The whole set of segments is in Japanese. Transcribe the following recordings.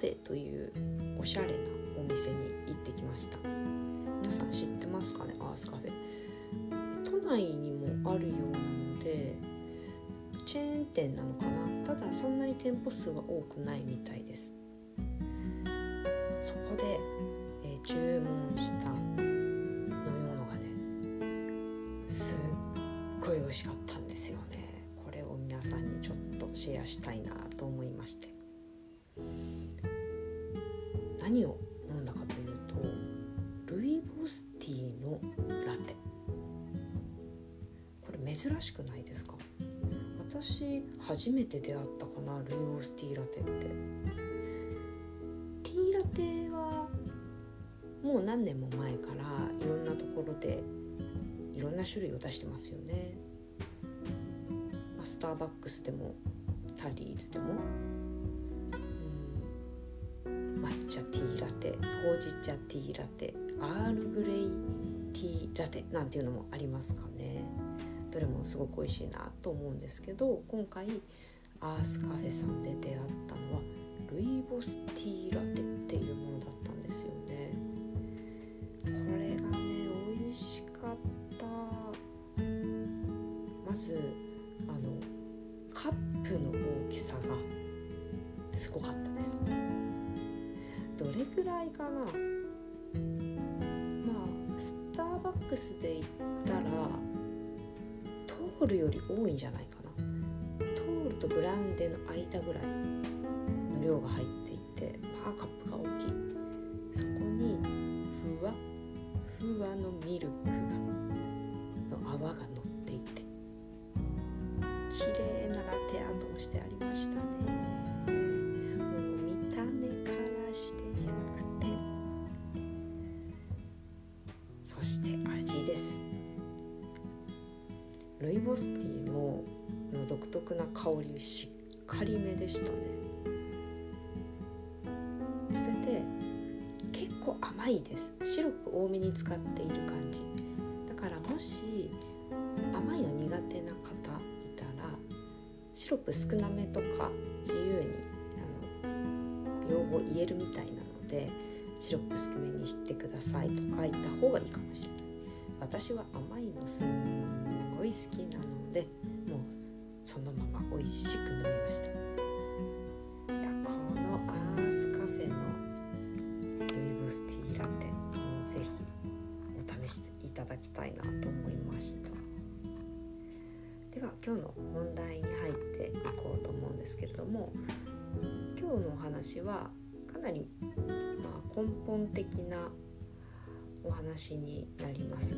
フェというおしゃれなお店に行ってきました。皆さん知ってますかね？アースカフェ。都内にもあるようなのでチェーン店なのかな？ただそんなに店舗数は多くないみたいです。そこで、えー、注文した飲み物がねすっごい美味しかったんですよね。これを皆さんにちょっとシェアしたいなと思いまして。何を飲んだかというとルイボスティーのラテ。これ珍しくないですか？私初めて出会ったかなルイボスティーラテって。ティーラテはもう何年も前からいろんなところでいろんな種類を出してますよね、ま、スターバックスでもタリーズでも、抹茶ティーラテほうじ茶ティーラテアールグレイティーラテなんていうのもありますかね。どれもすごく美味しいなと思うんですけど今回アースカフェさんで出会ったのはルイボスティーラテっていうものだったんですよね。これがね美味しかった。まずあのカップの大きさがすごかったです。どれくらいかな。まあスターバックスで言ったらトールより多いんじゃないかな。トールとブランデーの間ぐらいの量が入っていてまあカップが大きい。そこにふわふわのミルクがの泡が乗っていて綺麗なラテアートをしてありましたね。ボスティーのの独特な香りしっかりめでしたね。それで結構甘いです。シロップ多めに使っている感じ。だからもし甘いの苦手な方いたらシロップ少なめとか自由にあの用語言えるみたいなのでシロップ少めにしてくださいと書いた方がいいかもしれない。私は甘いのすんごい好きなのでもうそのまま美味しく飲みました。いやこのアースカフェのルイボスティーラテもぜひお試しいただきたいなと思いました。では今日の本題に入っていこうと思うんですけれども今日のお話はかなり、まあ、根本的なお話になります。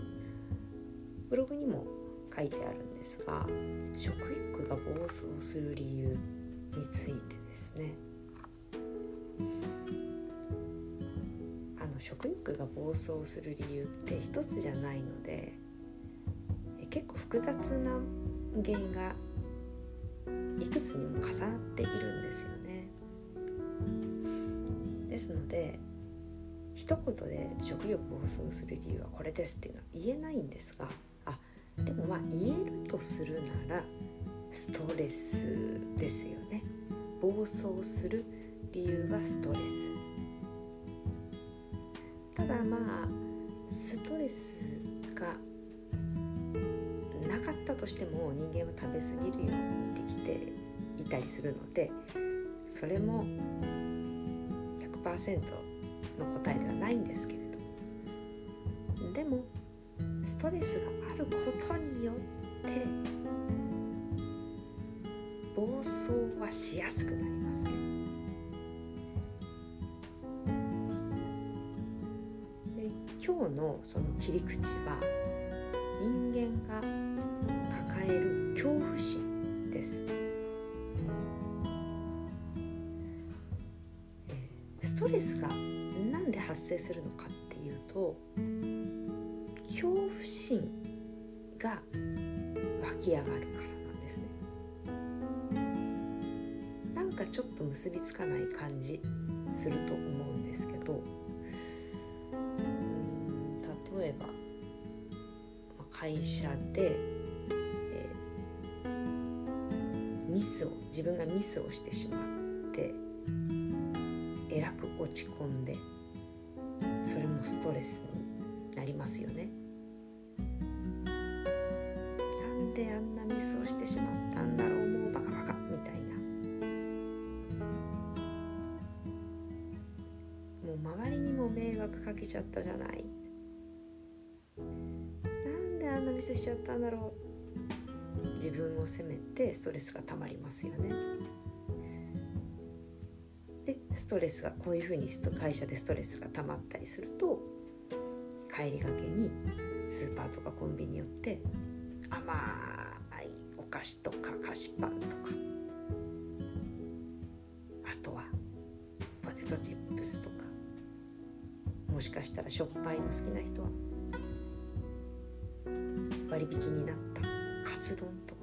ブログにも書いてあるんですが食欲が暴走する理由についてですね。あの食欲が暴走する理由って一つじゃないので結構複雑な原因がいくつにも重なっているんですよね。ですので一言で食欲を暴走する理由はこれですっていうのは言えないんですがでもまあ言えるとするならストレスですよね。暴走する理由はストレス。ただまあストレスがなかったとしても人間は食べ過ぎるようにできていたりするのでそれも100%の答えではないんですけれど。でもストレスがあることによって暴走はしやすくなります。よで今日のその切り口は人間が抱える恐怖心です。ストレスがなんで発生するのかっていうと恐怖心が湧き上がるからなんですねなんかちょっと結びつかない感じすると思うんですけど例えば会社で、えー、ミスを自分がミスをしてしまってえらく落ち込んでそれもストレスになりますよね。であんなミスをしてしまったんだろうもうバカバカみたいな。もう周りにも迷惑かけちゃったじゃない。なんであんなミスしちゃったんだろう。自分を責めてストレスがたまりますよね。でストレスがこういうふうに会社でストレスがたまったりすると帰りがけにスーパーとかコンビニ寄って甘いお菓子とか菓子パンとか。あとはポテトチップスとか。もしかしたらしょっぱいの好きな人は割引になったカツ丼とか。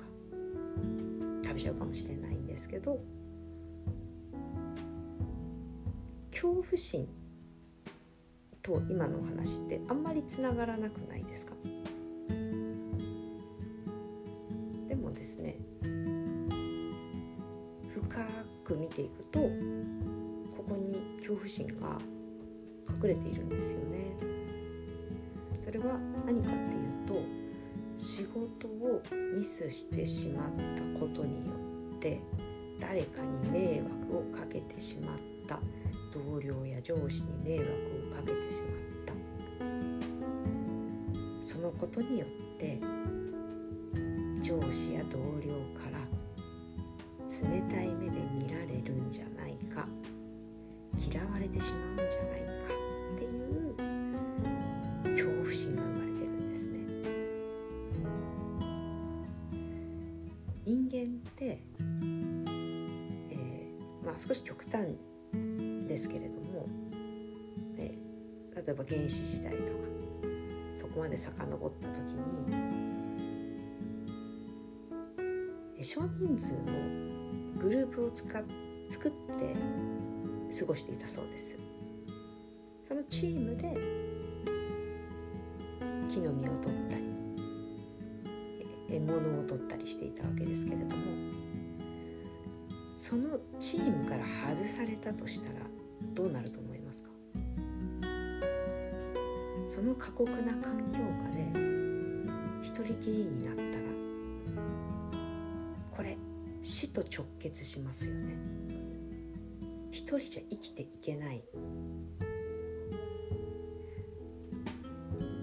食べちゃうかもしれないんですけど恐怖心と今のお話ってあんまりつながらなくないですか？ね。深く見ていくとここに恐怖心が隠れているんですよね。それは何かっていうと仕事をミスしてしまったことによって誰かに迷惑をかけてしまった。同僚や上司に迷惑をかけてしまった。そのことによって上司や同僚から冷たい目で見られるんじゃないか嫌われてしまうんじゃないかっていう恐怖心が生まれてるんですね。人間って、えー、まあ少し極端ですけれども、えー、例えば原始時代とかそこまで遡った時に少人数のグループを使っ作って過ごしていたそうです。そのチームで木の実を取ったり獲物を取ったりしていたわけですけれどもそのチームから外されたとしたらどうなると思いますか？その過酷な環境下で一人きりになった死と直結しますよね。一人じゃ生きていけない。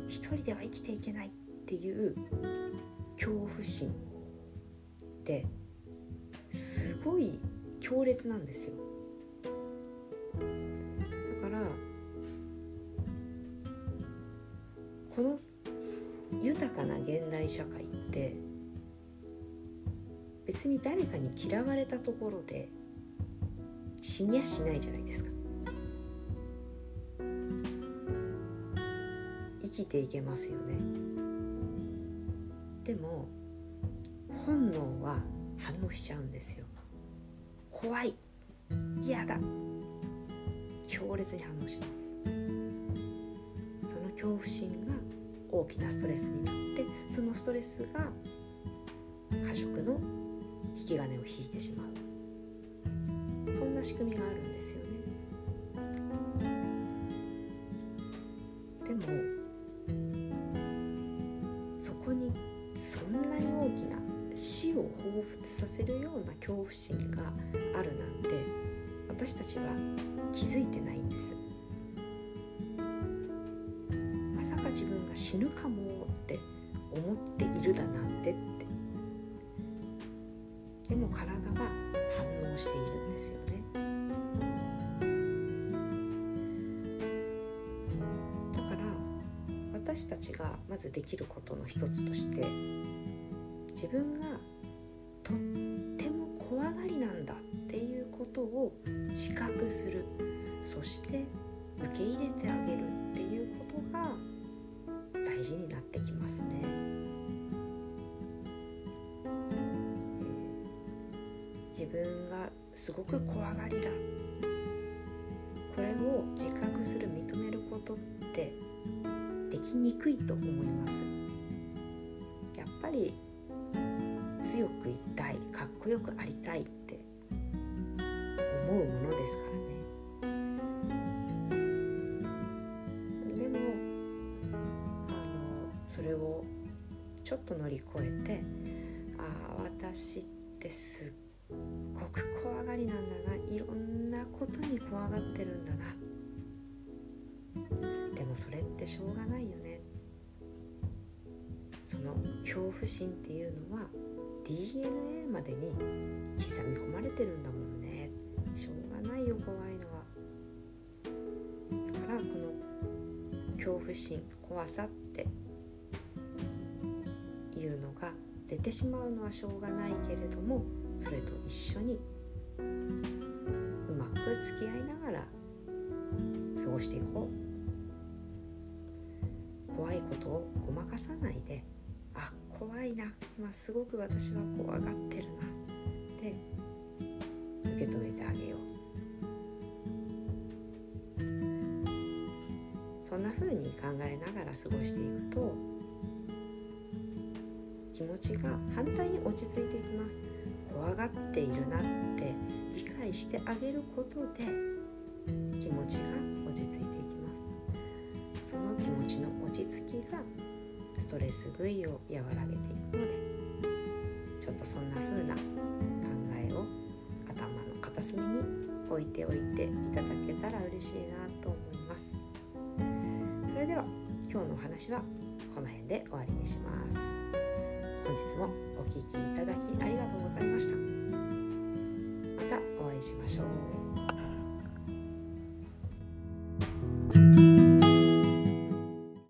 一人では生きていけないっていう恐怖心ってすごい強烈なんですよ。だからこの豊かな現代社会って別に誰かに嫌われたところで死にやしないじゃないですか。生きていけますよね。でも本能は反応しちゃうんですよ。怖い嫌だ。強烈に反応します。その恐怖心が大きなストレスになってそのストレスが過食の引き金を引いてしまう。そんな仕組みがあるんですよね。でもそこにそんなに大きな死を彷彿させるような恐怖心があるなんて私たちは気づいてないんです。まさか自分が死ぬかもって思っているだなんてってでも体は反応しているんですよねだから私たちがまずできることの一つとして自分がとっても怖がりなんだっていうことを自覚するそして受け入れてあげるっていうことが大事になってきますね。自分がすごく怖がりだ。これを自覚する認めることってできにくいと思います。やっぱり強くいたいかっこよくありたいって思うものですからね。でもあのそれをちょっと乗り越えてああ私ってすっごく怖がりなんだないろんなことに怖がってるんだな。でもそれってしょうがないよね。その恐怖心っていうのは DNA までに刻み込まれてるんだもんね。しょうがないよ怖いのは。だからこの恐怖心怖さっていうのが出てしまうのはしょうがないけれどもそれと一緒にうまく付き合いながら過ごしていこう。怖いことをごまかさないであ怖いな。今すごく私は怖がってるなって受け止めてあげよう。そんな風に考えながら過ごしていくと気持ちが反対に落ち着いていきます。怖がっているなって理解してあげることで気持ちが落ち着いていきます。その気持ちの落ち着きがストレス食いを和らげていくのでちょっとそんな風な考えを頭の片隅に置いておいていただけたら嬉しいなと思います。それでは今日のお話はこの辺で終わりにします。本日もお聴きいただきありがとうございました。またお会いしましょう。